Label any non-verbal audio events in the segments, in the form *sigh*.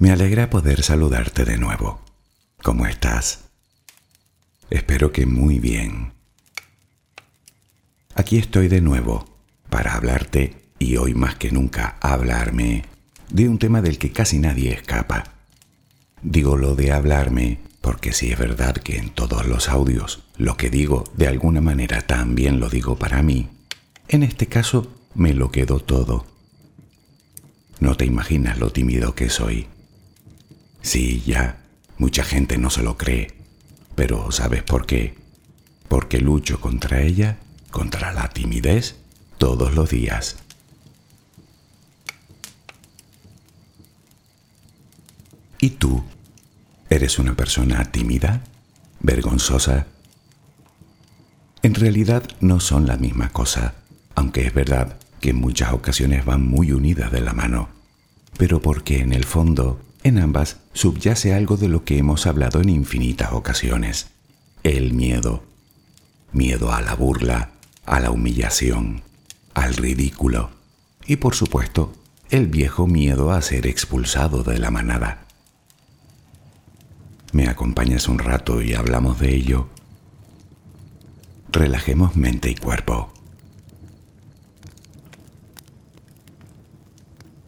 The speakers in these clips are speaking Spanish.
Me alegra poder saludarte de nuevo. ¿Cómo estás? Espero que muy bien. Aquí estoy de nuevo para hablarte y hoy más que nunca hablarme de un tema del que casi nadie escapa. Digo lo de hablarme porque si es verdad que en todos los audios lo que digo de alguna manera también lo digo para mí, en este caso me lo quedo todo. No te imaginas lo tímido que soy. Sí, ya, mucha gente no se lo cree, pero ¿sabes por qué? Porque lucho contra ella, contra la timidez, todos los días. ¿Y tú? ¿Eres una persona tímida? ¿Vergonzosa? En realidad no son la misma cosa, aunque es verdad que en muchas ocasiones van muy unidas de la mano, pero porque en el fondo en ambas subyace algo de lo que hemos hablado en infinitas ocasiones, el miedo. Miedo a la burla, a la humillación, al ridículo y por supuesto el viejo miedo a ser expulsado de la manada. ¿Me acompañas un rato y hablamos de ello? Relajemos mente y cuerpo.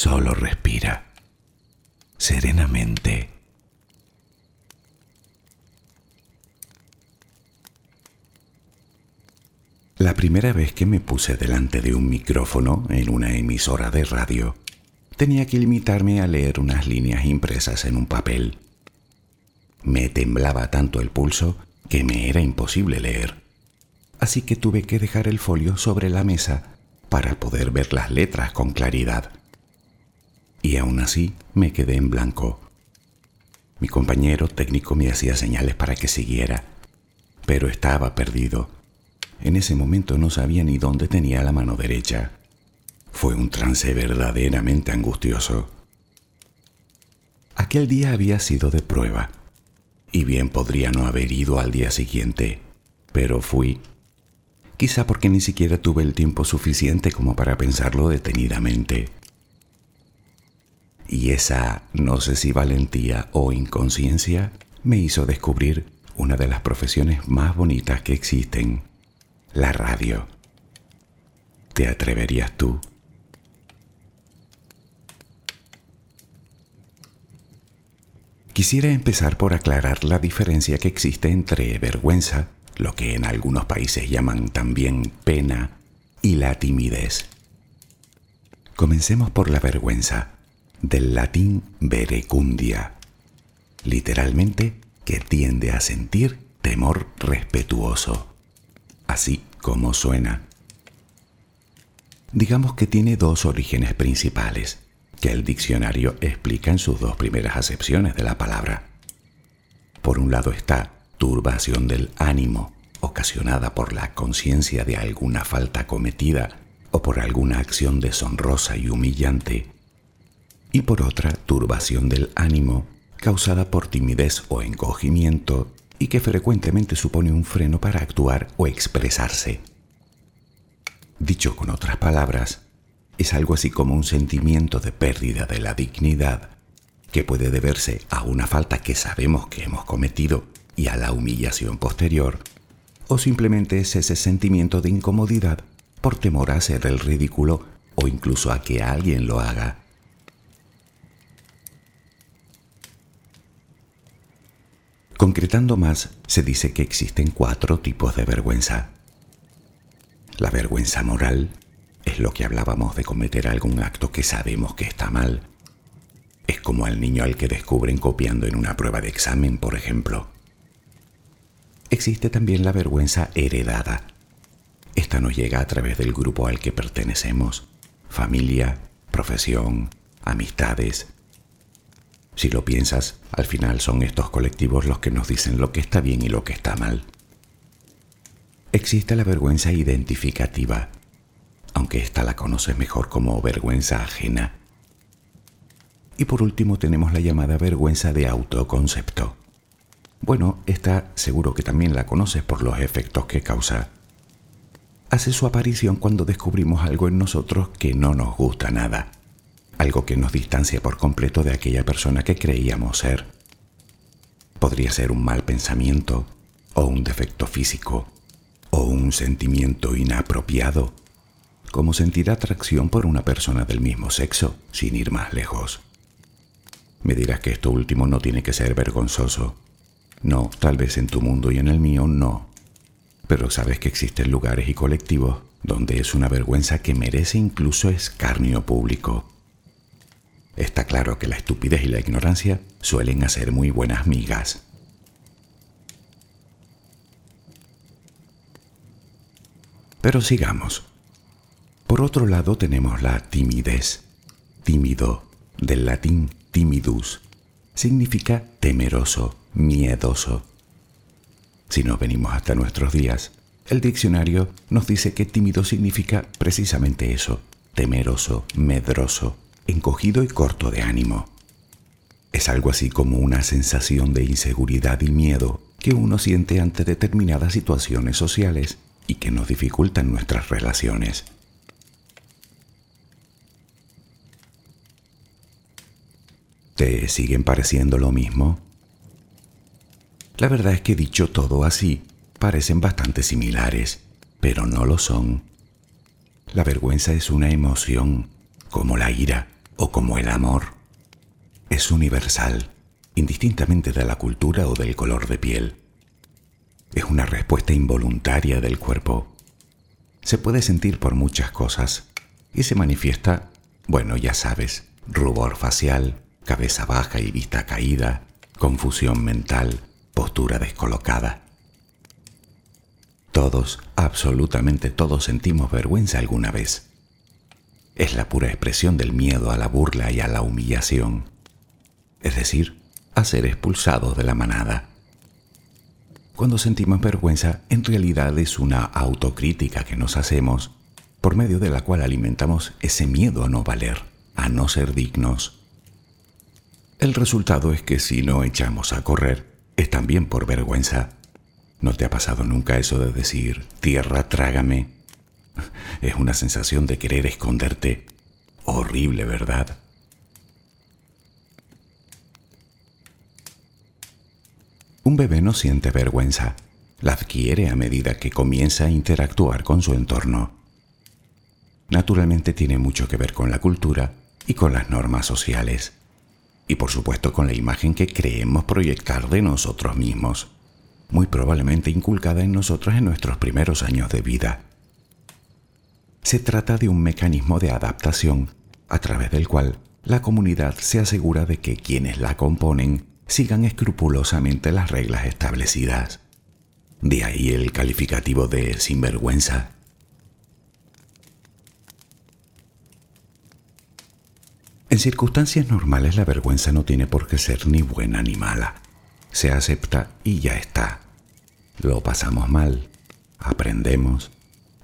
Solo respira serenamente. La primera vez que me puse delante de un micrófono en una emisora de radio, tenía que limitarme a leer unas líneas impresas en un papel. Me temblaba tanto el pulso que me era imposible leer, así que tuve que dejar el folio sobre la mesa para poder ver las letras con claridad. Y aún así me quedé en blanco. Mi compañero técnico me hacía señales para que siguiera, pero estaba perdido en ese momento no sabía ni dónde tenía la mano derecha. Fue un trance verdaderamente angustioso. Aquel día había sido de prueba, y bien podría no haber ido al día siguiente, pero fui. Quizá porque ni siquiera tuve el tiempo suficiente como para pensarlo detenidamente. Y esa, no sé si valentía o inconsciencia, me hizo descubrir una de las profesiones más bonitas que existen la radio. ¿Te atreverías tú? Quisiera empezar por aclarar la diferencia que existe entre vergüenza, lo que en algunos países llaman también pena, y la timidez. Comencemos por la vergüenza, del latín verecundia, literalmente que tiende a sentir temor respetuoso así como suena. Digamos que tiene dos orígenes principales, que el diccionario explica en sus dos primeras acepciones de la palabra. Por un lado está turbación del ánimo, ocasionada por la conciencia de alguna falta cometida o por alguna acción deshonrosa y humillante. Y por otra, turbación del ánimo, causada por timidez o encogimiento y que frecuentemente supone un freno para actuar o expresarse. Dicho con otras palabras, es algo así como un sentimiento de pérdida de la dignidad que puede deberse a una falta que sabemos que hemos cometido y a la humillación posterior, o simplemente es ese sentimiento de incomodidad por temor a hacer el ridículo o incluso a que alguien lo haga. Concretando más, se dice que existen cuatro tipos de vergüenza. La vergüenza moral es lo que hablábamos de cometer algún acto que sabemos que está mal. Es como al niño al que descubren copiando en una prueba de examen, por ejemplo. Existe también la vergüenza heredada. Esta nos llega a través del grupo al que pertenecemos, familia, profesión, amistades, si lo piensas, al final son estos colectivos los que nos dicen lo que está bien y lo que está mal. Existe la vergüenza identificativa, aunque esta la conoces mejor como vergüenza ajena. Y por último tenemos la llamada vergüenza de autoconcepto. Bueno, esta seguro que también la conoces por los efectos que causa. Hace su aparición cuando descubrimos algo en nosotros que no nos gusta nada algo que nos distancia por completo de aquella persona que creíamos ser. Podría ser un mal pensamiento, o un defecto físico, o un sentimiento inapropiado, como sentir atracción por una persona del mismo sexo, sin ir más lejos. Me dirás que esto último no tiene que ser vergonzoso. No, tal vez en tu mundo y en el mío no. Pero sabes que existen lugares y colectivos donde es una vergüenza que merece incluso escarnio público. Está claro que la estupidez y la ignorancia suelen hacer muy buenas migas. Pero sigamos. Por otro lado tenemos la timidez. Tímido, del latín timidus, significa temeroso, miedoso. Si nos venimos hasta nuestros días, el diccionario nos dice que tímido significa precisamente eso, temeroso, medroso, encogido y corto de ánimo. Es algo así como una sensación de inseguridad y miedo que uno siente ante determinadas situaciones sociales y que nos dificultan nuestras relaciones. ¿Te siguen pareciendo lo mismo? La verdad es que dicho todo así, parecen bastante similares, pero no lo son. La vergüenza es una emoción, como la ira o como el amor. Es universal, indistintamente de la cultura o del color de piel. Es una respuesta involuntaria del cuerpo. Se puede sentir por muchas cosas y se manifiesta, bueno, ya sabes, rubor facial, cabeza baja y vista caída, confusión mental, postura descolocada. Todos, absolutamente todos sentimos vergüenza alguna vez. Es la pura expresión del miedo a la burla y a la humillación, es decir, a ser expulsados de la manada. Cuando sentimos vergüenza, en realidad es una autocrítica que nos hacemos, por medio de la cual alimentamos ese miedo a no valer, a no ser dignos. El resultado es que si no echamos a correr, es también por vergüenza. ¿No te ha pasado nunca eso de decir, tierra, trágame? *laughs* Es una sensación de querer esconderte. Horrible, ¿verdad? Un bebé no siente vergüenza, la adquiere a medida que comienza a interactuar con su entorno. Naturalmente tiene mucho que ver con la cultura y con las normas sociales y por supuesto con la imagen que creemos proyectar de nosotros mismos, muy probablemente inculcada en nosotros en nuestros primeros años de vida. Se trata de un mecanismo de adaptación a través del cual la comunidad se asegura de que quienes la componen sigan escrupulosamente las reglas establecidas. De ahí el calificativo de sinvergüenza. En circunstancias normales la vergüenza no tiene por qué ser ni buena ni mala. Se acepta y ya está. Lo pasamos mal, aprendemos,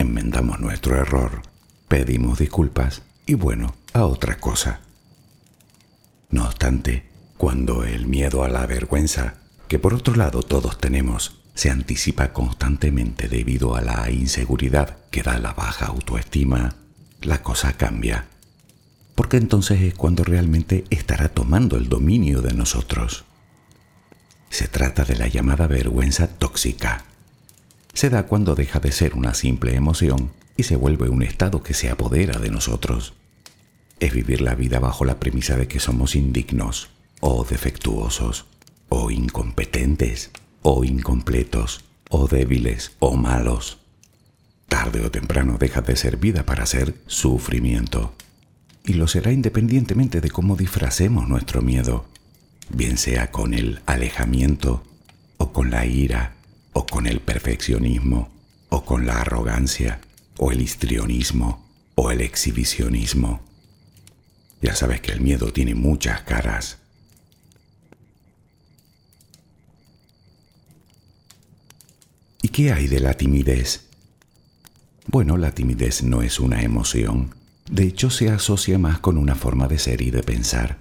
enmendamos nuestro error, pedimos disculpas y bueno, a otra cosa. No obstante, cuando el miedo a la vergüenza, que por otro lado todos tenemos, se anticipa constantemente debido a la inseguridad que da la baja autoestima, la cosa cambia porque entonces es cuando realmente estará tomando el dominio de nosotros. Se trata de la llamada vergüenza tóxica. Se da cuando deja de ser una simple emoción y se vuelve un estado que se apodera de nosotros. Es vivir la vida bajo la premisa de que somos indignos, o defectuosos, o incompetentes, o incompletos, o débiles, o malos. Tarde o temprano deja de ser vida para ser sufrimiento y lo será independientemente de cómo disfracemos nuestro miedo, bien sea con el alejamiento, o con la ira, o con el perfeccionismo, o con la arrogancia, o el histrionismo, o el exhibicionismo. Ya sabes que el miedo tiene muchas caras. ¿Y qué hay de la timidez? Bueno, la timidez no es una emoción, de hecho, se asocia más con una forma de ser y de pensar.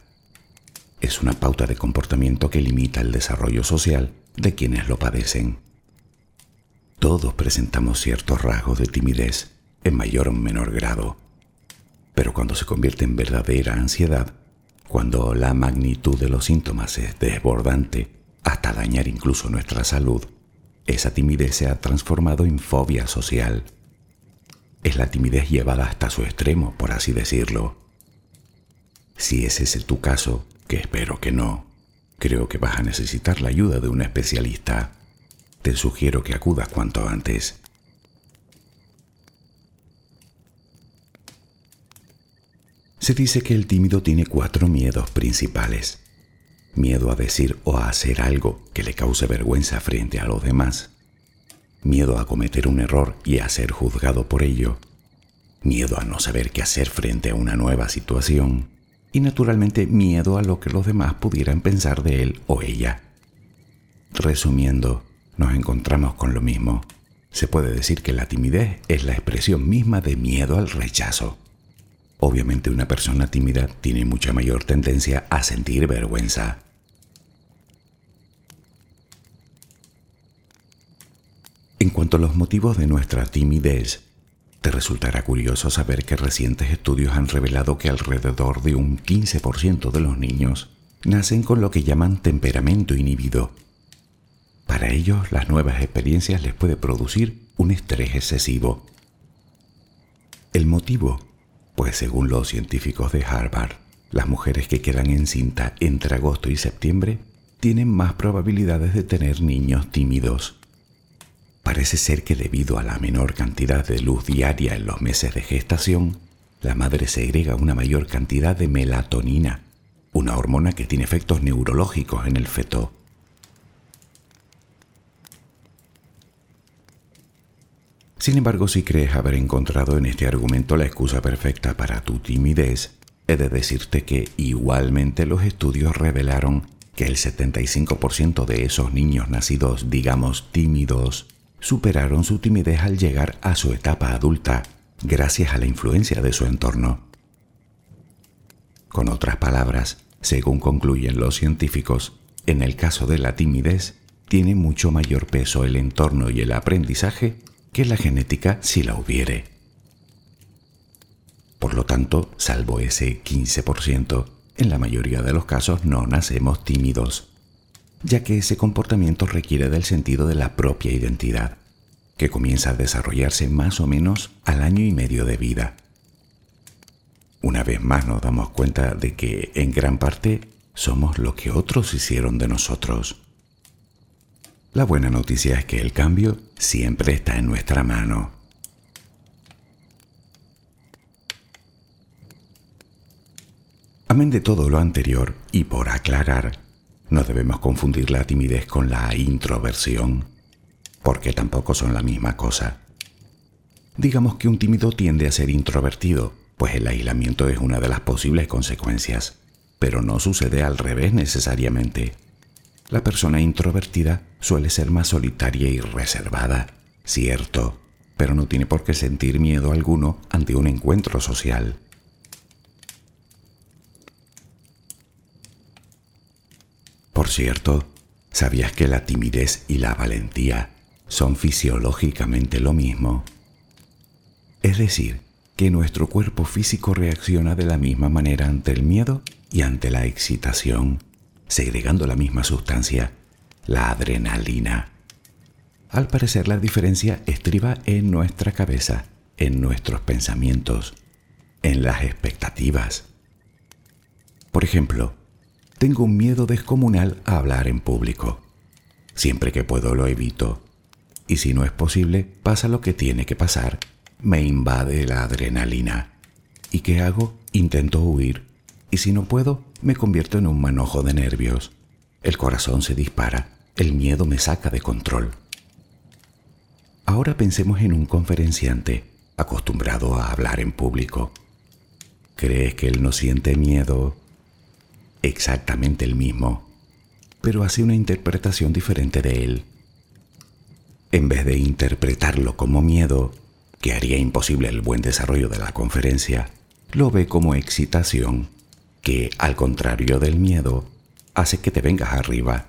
Es una pauta de comportamiento que limita el desarrollo social de quienes lo padecen. Todos presentamos ciertos rasgos de timidez, en mayor o menor grado. Pero cuando se convierte en verdadera ansiedad, cuando la magnitud de los síntomas es desbordante hasta dañar incluso nuestra salud, esa timidez se ha transformado en fobia social es la timidez llevada hasta su extremo, por así decirlo. Si ese es tu caso, que espero que no, creo que vas a necesitar la ayuda de un especialista. Te sugiero que acudas cuanto antes. Se dice que el tímido tiene cuatro miedos principales. Miedo a decir o a hacer algo que le cause vergüenza frente a los demás miedo a cometer un error y a ser juzgado por ello, miedo a no saber qué hacer frente a una nueva situación y naturalmente miedo a lo que los demás pudieran pensar de él o ella. Resumiendo, nos encontramos con lo mismo. Se puede decir que la timidez es la expresión misma de miedo al rechazo. Obviamente una persona tímida tiene mucha mayor tendencia a sentir vergüenza. En cuanto a los motivos de nuestra timidez, te resultará curioso saber que recientes estudios han revelado que alrededor de un 15% de los niños nacen con lo que llaman temperamento inhibido. Para ellos, las nuevas experiencias les puede producir un estrés excesivo. El motivo, pues según los científicos de Harvard, las mujeres que quedan en cinta entre agosto y septiembre tienen más probabilidades de tener niños tímidos. Parece ser que debido a la menor cantidad de luz diaria en los meses de gestación, la madre segrega una mayor cantidad de melatonina, una hormona que tiene efectos neurológicos en el feto. Sin embargo, si crees haber encontrado en este argumento la excusa perfecta para tu timidez, he de decirte que igualmente los estudios revelaron que el 75% de esos niños nacidos, digamos, tímidos, superaron su timidez al llegar a su etapa adulta gracias a la influencia de su entorno. Con otras palabras, según concluyen los científicos, en el caso de la timidez, tiene mucho mayor peso el entorno y el aprendizaje que la genética si la hubiere. Por lo tanto, salvo ese 15%, en la mayoría de los casos no nacemos tímidos ya que ese comportamiento requiere del sentido de la propia identidad, que comienza a desarrollarse más o menos al año y medio de vida. Una vez más nos damos cuenta de que en gran parte somos lo que otros hicieron de nosotros. La buena noticia es que el cambio siempre está en nuestra mano. Amén de todo lo anterior y por aclarar, no debemos confundir la timidez con la introversión, porque tampoco son la misma cosa. Digamos que un tímido tiende a ser introvertido, pues el aislamiento es una de las posibles consecuencias, pero no sucede al revés necesariamente. La persona introvertida suele ser más solitaria y reservada, cierto, pero no tiene por qué sentir miedo alguno ante un encuentro social. Por cierto, ¿sabías que la timidez y la valentía son fisiológicamente lo mismo? Es decir, que nuestro cuerpo físico reacciona de la misma manera ante el miedo y ante la excitación, segregando la misma sustancia, la adrenalina. Al parecer la diferencia estriba en nuestra cabeza, en nuestros pensamientos, en las expectativas. Por ejemplo, tengo un miedo descomunal a hablar en público. Siempre que puedo lo evito. Y si no es posible, pasa lo que tiene que pasar. Me invade la adrenalina. ¿Y qué hago? Intento huir. Y si no puedo, me convierto en un manojo de nervios. El corazón se dispara. El miedo me saca de control. Ahora pensemos en un conferenciante acostumbrado a hablar en público. ¿Crees que él no siente miedo exactamente el mismo, pero hace una interpretación diferente de él. En vez de interpretarlo como miedo, que haría imposible el buen desarrollo de la conferencia, lo ve como excitación, que, al contrario del miedo, hace que te vengas arriba.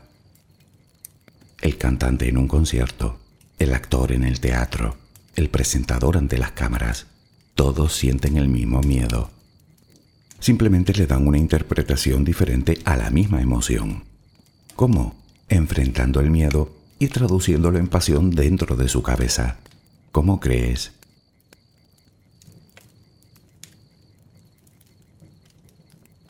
El cantante en un concierto, el actor en el teatro, el presentador ante las cámaras, todos sienten el mismo miedo simplemente le dan una interpretación diferente a la misma emoción. ¿Cómo? Enfrentando el miedo y traduciéndolo en pasión dentro de su cabeza. ¿Cómo crees?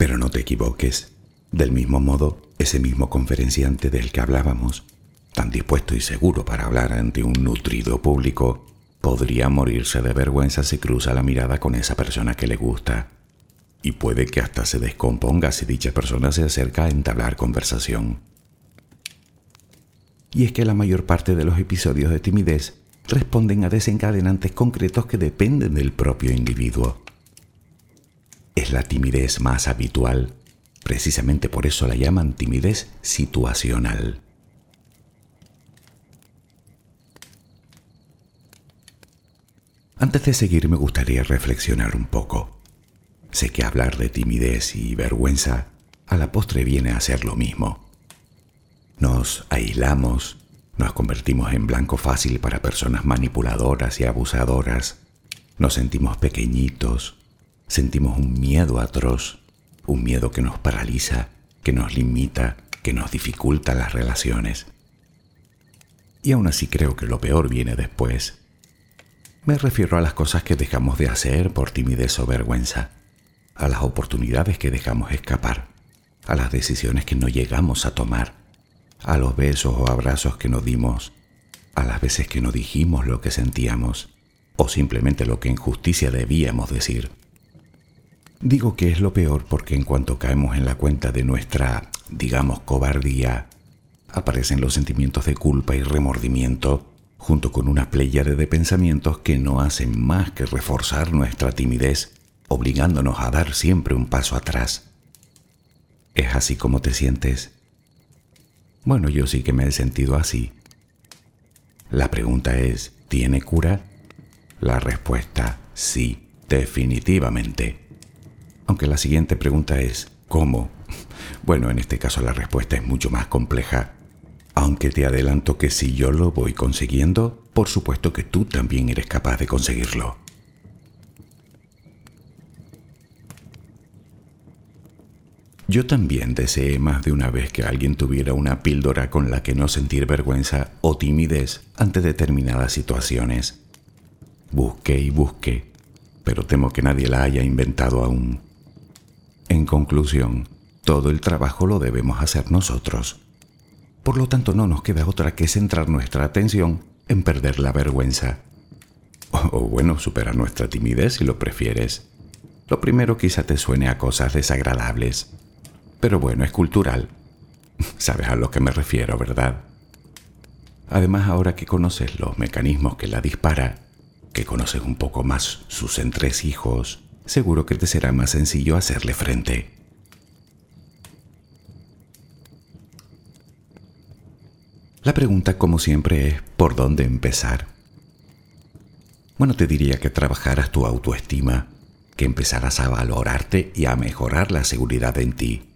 Pero no te equivoques. Del mismo modo, ese mismo conferenciante del que hablábamos, tan dispuesto y seguro para hablar ante un nutrido público, podría morirse de vergüenza si cruza la mirada con esa persona que le gusta y puede que hasta se descomponga si dicha persona se acerca a entablar conversación. Y es que la mayor parte de los episodios de timidez responden a desencadenantes concretos que dependen del propio individuo. Es la timidez más habitual, precisamente por eso la llaman timidez situacional. Antes de seguir me gustaría reflexionar un poco. Sé que hablar de timidez y vergüenza a la postre viene a ser lo mismo. Nos aislamos, nos convertimos en blanco fácil para personas manipuladoras y abusadoras. Nos sentimos pequeñitos, sentimos un miedo atroz, un miedo que nos paraliza, que nos limita, que nos dificulta las relaciones. Y aún así creo que lo peor viene después. Me refiero a las cosas que dejamos de hacer por timidez o vergüenza, a las oportunidades que dejamos escapar, a las decisiones que no llegamos a tomar a los besos o abrazos que nos dimos, a las veces que no dijimos lo que sentíamos, o simplemente lo que en justicia debíamos decir. Digo que es lo peor porque en cuanto caemos en la cuenta de nuestra, digamos, cobardía, aparecen los sentimientos de culpa y remordimiento, junto con una pléyade de pensamientos que no hacen más que reforzar nuestra timidez, obligándonos a dar siempre un paso atrás. ¿Es así como te sientes? Bueno, yo sí que me he sentido así. La pregunta es, ¿tiene cura? La respuesta, sí, definitivamente. Aunque la siguiente pregunta es, ¿cómo? Bueno, en este caso la respuesta es mucho más compleja. Aunque te adelanto que si yo lo voy consiguiendo, por supuesto que tú también eres capaz de conseguirlo. Yo también deseé más de una vez que alguien tuviera una píldora con la que no sentir vergüenza o timidez ante determinadas situaciones. Busqué y busqué, pero temo que nadie la haya inventado aún. En conclusión, todo el trabajo lo debemos hacer nosotros. Por lo tanto, no nos queda otra que centrar nuestra atención en perder la vergüenza. O, bueno, superar nuestra timidez si lo prefieres. Lo primero quizá te suene a cosas desagradables, pero bueno, es cultural. *laughs* Sabes a lo que me refiero, ¿verdad? Además, ahora que conoces los mecanismos que la dispara, que conoces un poco más sus entresijos, seguro que te será más sencillo hacerle frente. La pregunta, como siempre, es ¿por dónde empezar? Bueno, te diría que trabajaras tu autoestima, que empezaras a valorarte y a mejorar la seguridad en ti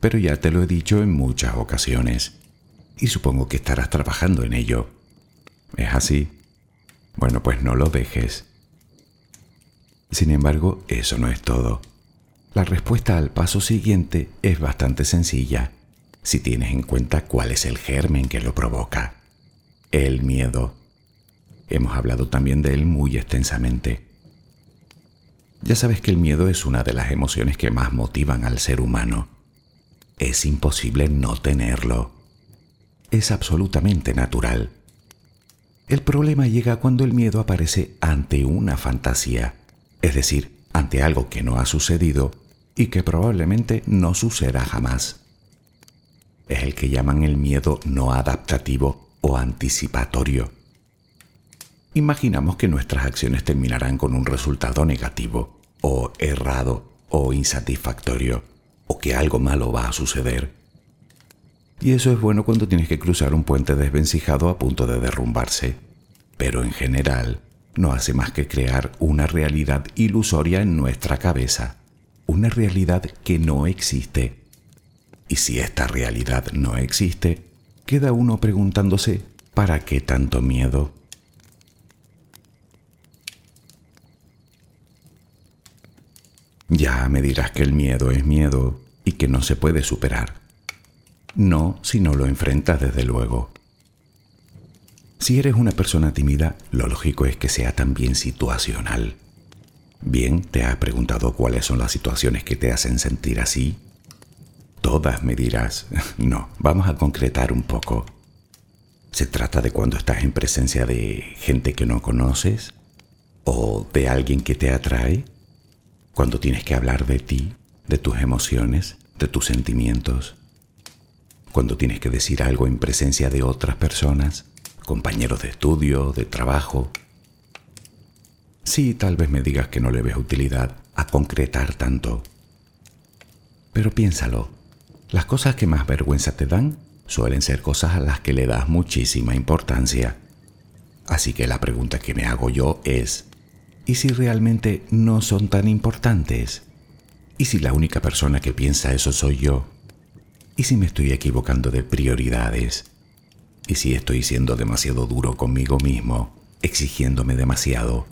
pero ya te lo he dicho en muchas ocasiones y supongo que estarás trabajando en ello. ¿Es así? Bueno, pues no lo dejes. Sin embargo, eso no es todo. La respuesta al paso siguiente es bastante sencilla, si tienes en cuenta cuál es el germen que lo provoca. El miedo. Hemos hablado también de él muy extensamente. Ya sabes que el miedo es una de las emociones que más motivan al ser humano es imposible no tenerlo. Es absolutamente natural. El problema llega cuando el miedo aparece ante una fantasía, es decir, ante algo que no ha sucedido y que probablemente no suceda jamás. Es el que llaman el miedo no adaptativo o anticipatorio. Imaginamos que nuestras acciones terminarán con un resultado negativo, o errado, o insatisfactorio o que algo malo va a suceder. Y eso es bueno cuando tienes que cruzar un puente desvencijado a punto de derrumbarse. Pero en general, no hace más que crear una realidad ilusoria en nuestra cabeza, una realidad que no existe. Y si esta realidad no existe, queda uno preguntándose, ¿para qué tanto miedo? Ya me dirás que el miedo es miedo y que no se puede superar. No si no lo enfrentas desde luego. Si eres una persona tímida, lo lógico es que sea también situacional. Bien, te has preguntado cuáles son las situaciones que te hacen sentir así. Todas me dirás. *laughs* No, vamos a concretar un poco. ¿Se trata de cuando estás en presencia de gente que no conoces? ¿O de alguien que te atrae? cuando tienes que hablar de ti, de tus emociones, de tus sentimientos, cuando tienes que decir algo en presencia de otras personas, compañeros de estudio, de trabajo. Sí, tal vez me digas que no le ves utilidad a concretar tanto. Pero piénsalo, las cosas que más vergüenza te dan suelen ser cosas a las que le das muchísima importancia. Así que la pregunta que me hago yo es, ¿y si realmente no son tan importantes? ¿Y si la única persona que piensa eso soy yo? ¿Y si me estoy equivocando de prioridades? ¿Y si estoy siendo demasiado duro conmigo mismo, exigiéndome demasiado?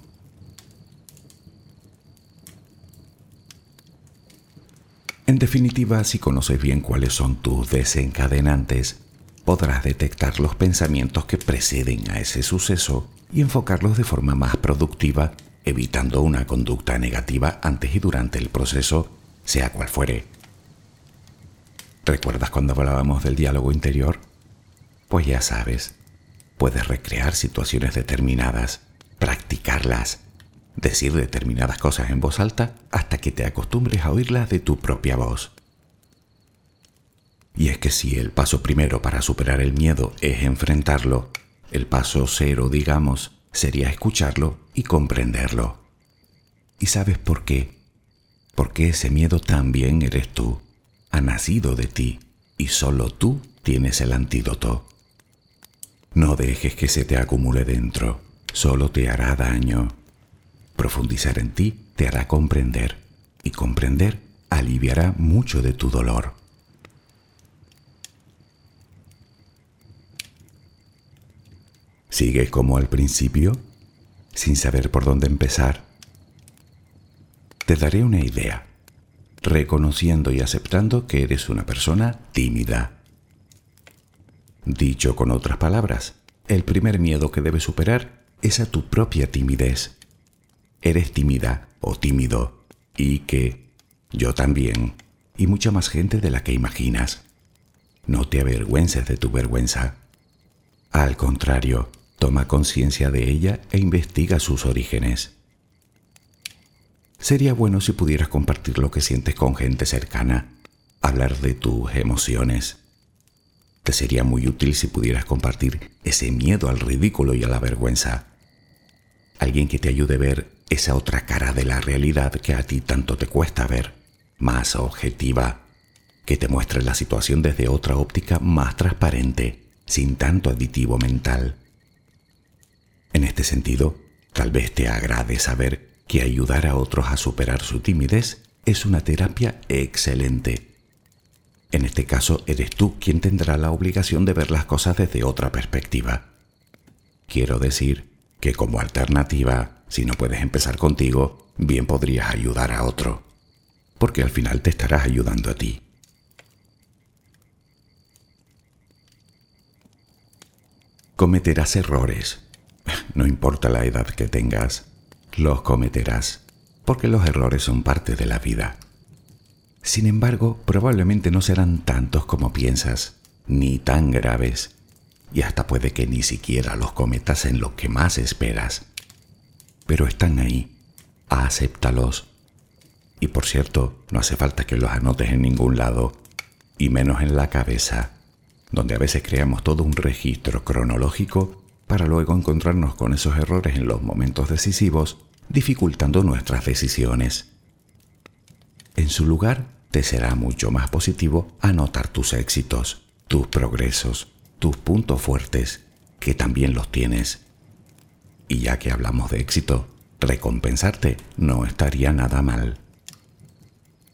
En definitiva, si conoces bien cuáles son tus desencadenantes, podrás detectar los pensamientos que preceden a ese suceso y enfocarlos de forma más productiva, evitando una conducta negativa antes y durante el proceso, sea cual fuere. ¿Recuerdas cuando hablábamos del diálogo interior? Pues ya sabes, puedes recrear situaciones determinadas, practicarlas decir determinadas cosas en voz alta hasta que te acostumbres a oírlas de tu propia voz. Y es que si el paso primero para superar el miedo es enfrentarlo, el paso cero, digamos, sería escucharlo y comprenderlo. ¿Y sabes por qué? Porque ese miedo también eres tú, ha nacido de ti y solo tú tienes el antídoto. No dejes que se te acumule dentro, solo te hará daño. Profundizar en ti te hará comprender y comprender aliviará mucho de tu dolor. ¿Sigues como al principio? Sin saber por dónde empezar. Te daré una idea, reconociendo y aceptando que eres una persona tímida. Dicho con otras palabras, el primer miedo que debes superar es a tu propia timidez eres tímida o tímido y que yo también y mucha más gente de la que imaginas. No te avergüences de tu vergüenza. Al contrario, toma conciencia de ella e investiga sus orígenes. Sería bueno si pudieras compartir lo que sientes con gente cercana, hablar de tus emociones. Te sería muy útil si pudieras compartir ese miedo al ridículo y a la vergüenza. Alguien que te ayude a ver esa otra cara de la realidad que a ti tanto te cuesta ver, más objetiva, que te muestre la situación desde otra óptica más transparente, sin tanto aditivo mental. En este sentido, tal vez te agrade saber que ayudar a otros a superar su timidez es una terapia excelente. En este caso, eres tú quien tendrá la obligación de ver las cosas desde otra perspectiva. Quiero decir que como alternativa si no puedes empezar contigo, bien podrías ayudar a otro, porque al final te estarás ayudando a ti. Cometerás errores. No importa la edad que tengas, los cometerás, porque los errores son parte de la vida. Sin embargo, probablemente no serán tantos como piensas, ni tan graves, y hasta puede que ni siquiera los cometas en lo que más esperas pero están ahí. Acéptalos. Y por cierto, no hace falta que los anotes en ningún lado, y menos en la cabeza, donde a veces creamos todo un registro cronológico para luego encontrarnos con esos errores en los momentos decisivos, dificultando nuestras decisiones. En su lugar, te será mucho más positivo anotar tus éxitos, tus progresos, tus puntos fuertes, que también los tienes y ya que hablamos de éxito, recompensarte no estaría nada mal.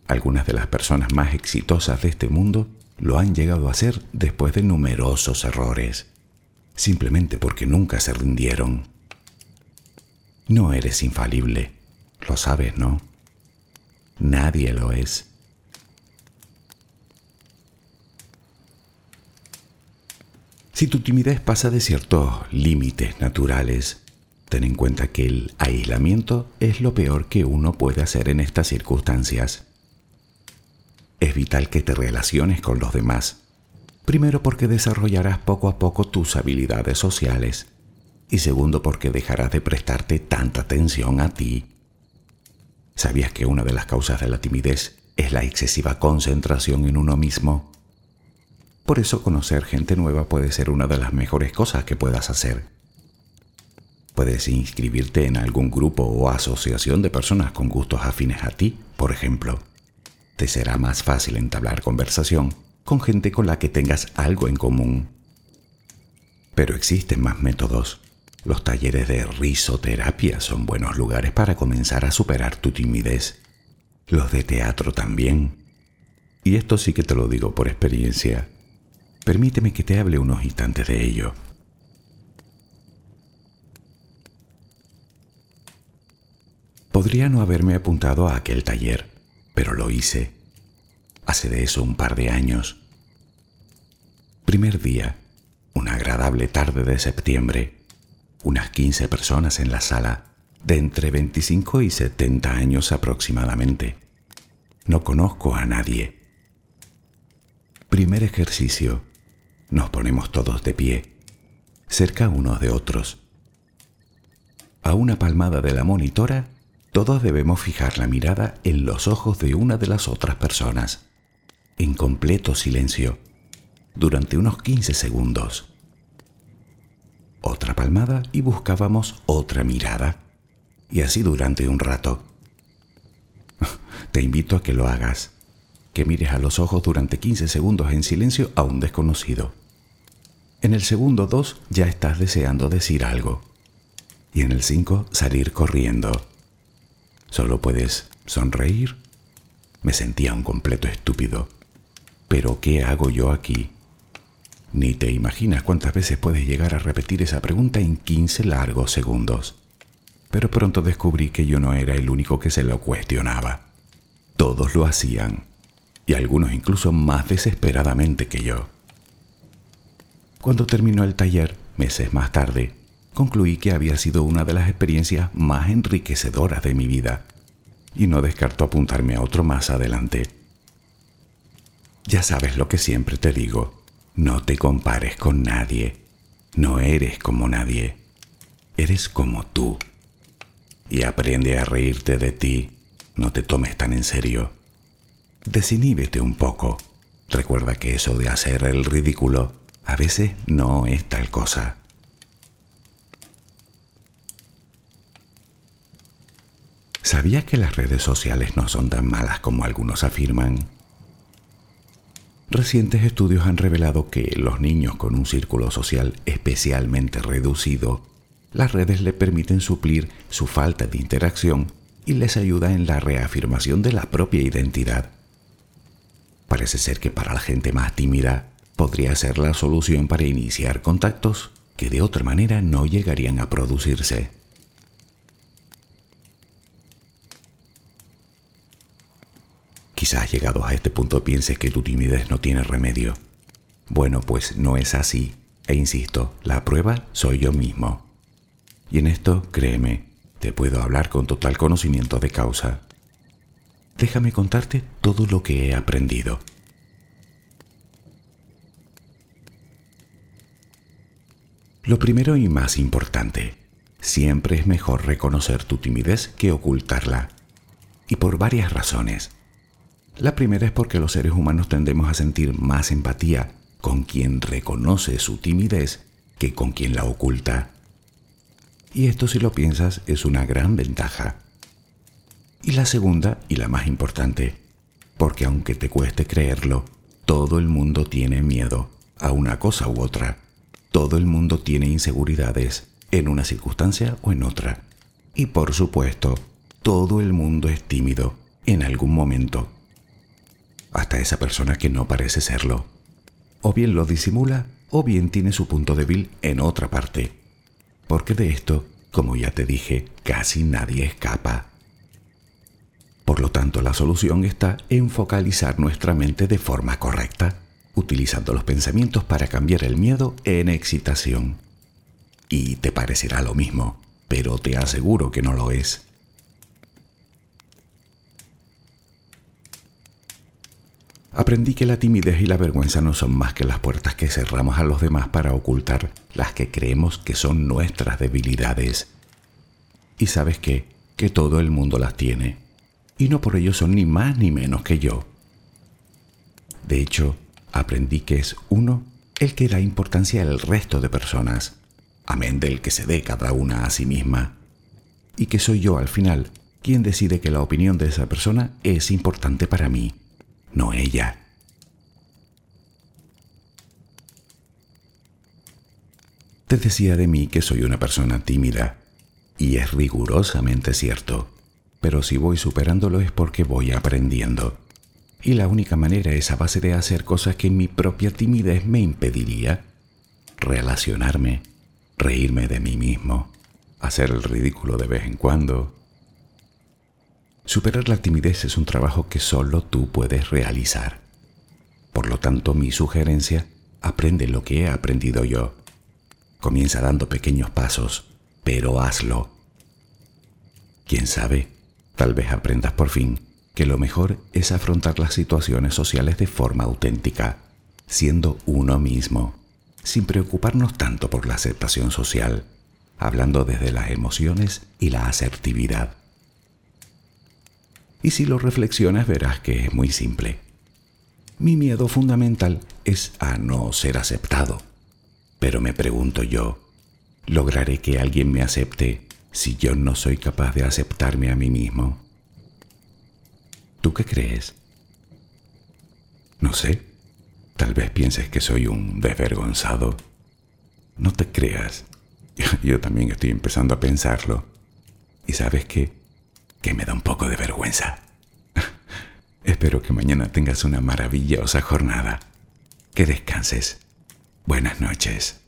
Algunas de las personas más exitosas de este mundo lo han llegado a hacer después de numerosos errores, simplemente porque nunca se rindieron. No eres infalible, lo sabes, ¿no? Nadie lo es. Si tu timidez pasa de ciertos límites naturales, Ten en cuenta que el aislamiento es lo peor que uno puede hacer en estas circunstancias. Es vital que te relaciones con los demás. Primero porque desarrollarás poco a poco tus habilidades sociales y segundo porque dejarás de prestarte tanta atención a ti. ¿Sabías que una de las causas de la timidez es la excesiva concentración en uno mismo? Por eso conocer gente nueva puede ser una de las mejores cosas que puedas hacer. Puedes inscribirte en algún grupo o asociación de personas con gustos afines a ti, por ejemplo. Te será más fácil entablar conversación con gente con la que tengas algo en común. Pero existen más métodos. Los talleres de risoterapia son buenos lugares para comenzar a superar tu timidez. Los de teatro también. Y esto sí que te lo digo por experiencia. Permíteme que te hable unos instantes de ello. Podría no haberme apuntado a aquel taller, pero lo hice. Hace de eso un par de años. Primer día, una agradable tarde de septiembre, unas 15 personas en la sala, de entre 25 y 70 años aproximadamente. No conozco a nadie. Primer ejercicio. Nos ponemos todos de pie, cerca unos de otros. A una palmada de la monitora, todos debemos fijar la mirada en los ojos de una de las otras personas, en completo silencio, durante unos 15 segundos otra palmada y buscábamos otra mirada. Y así durante un rato. *laughs* Te invito a que lo hagas, que mires a los ojos durante 15 segundos en silencio a un desconocido. En el segundo 2 ya estás deseando decir algo. Y en el 5 salir corriendo. Solo puedes sonreír. Me sentía un completo estúpido. Pero ¿qué hago yo aquí? Ni te imaginas cuántas veces puedes llegar a repetir esa pregunta en 15 largos segundos. Pero pronto descubrí que yo no era el único que se lo cuestionaba. Todos lo hacían, y algunos incluso más desesperadamente que yo. Cuando terminó el taller, meses más tarde, concluí que había sido una de las experiencias más enriquecedoras de mi vida, y no descarto apuntarme a otro más adelante. Ya sabes lo que siempre te digo no te compares con nadie. No eres como nadie. Eres como tú. Y aprende a reírte de ti. No te tomes tan en serio. Desiníbete un poco. Recuerda que eso de hacer el ridículo a veces no es tal cosa. ¿Sabías que las redes sociales no son tan malas como algunos afirman? Recientes estudios han revelado que los niños con un círculo social especialmente reducido, las redes le permiten suplir su falta de interacción y les ayuda en la reafirmación de la propia identidad. Parece ser que para la gente más tímida podría ser la solución para iniciar contactos que de otra manera no llegarían a producirse. Quizás llegados a este punto pienses que tu timidez no tiene remedio. Bueno, pues no es así. E insisto, la prueba soy yo mismo. Y en esto, créeme, te puedo hablar con total conocimiento de causa. Déjame contarte todo lo que he aprendido. Lo primero y más importante, siempre es mejor reconocer tu timidez que ocultarla. Y por varias razones. La primera es porque los seres humanos tendemos a sentir más empatía con quien reconoce su timidez que con quien la oculta. Y esto si lo piensas es una gran ventaja. Y la segunda, y la más importante, porque aunque te cueste creerlo, todo el mundo tiene miedo a una cosa u otra. Todo el mundo tiene inseguridades en una circunstancia o en otra. Y por supuesto, todo el mundo es tímido en algún momento hasta esa persona que no parece serlo. O bien lo disimula o bien tiene su punto débil en otra parte. Porque de esto, como ya te dije, casi nadie escapa. Por lo tanto, la solución está en focalizar nuestra mente de forma correcta, utilizando los pensamientos para cambiar el miedo en excitación. Y te parecerá lo mismo, pero te aseguro que no lo es. Aprendí que la timidez y la vergüenza no son más que las puertas que cerramos a los demás para ocultar las que creemos que son nuestras debilidades. Y sabes qué, que todo el mundo las tiene, y no por ello son ni más ni menos que yo. De hecho, aprendí que es uno el que da importancia al resto de personas, amén del que se dé cada una a sí misma, y que soy yo al final quien decide que la opinión de esa persona es importante para mí, no ella. Te decía de mí que soy una persona tímida, y es rigurosamente cierto, pero si voy superándolo es porque voy aprendiendo. Y la única manera es a base de hacer cosas que mi propia timidez me impediría. Relacionarme, reírme de mí mismo, hacer el ridículo de vez en cuando. Superar la timidez es un trabajo que solo tú puedes realizar. Por lo tanto, mi sugerencia, aprende lo que he aprendido yo. Comienza dando pequeños pasos, pero hazlo. Quién sabe, tal vez aprendas por fin que lo mejor es afrontar las situaciones sociales de forma auténtica, siendo uno mismo, sin preocuparnos tanto por la aceptación social, hablando desde las emociones y la asertividad. Y si lo reflexionas verás que es muy simple. Mi miedo fundamental es a no ser aceptado. Pero me pregunto yo, ¿lograré que alguien me acepte si yo no soy capaz de aceptarme a mí mismo? ¿Tú qué crees? No sé. Tal vez pienses que soy un desvergonzado. No te creas. *laughs* Yo también estoy empezando a pensarlo. ¿Y sabes qué? Que me da un poco de vergüenza. *laughs* Espero que mañana tengas una maravillosa jornada. Que descanses. Buenas noches.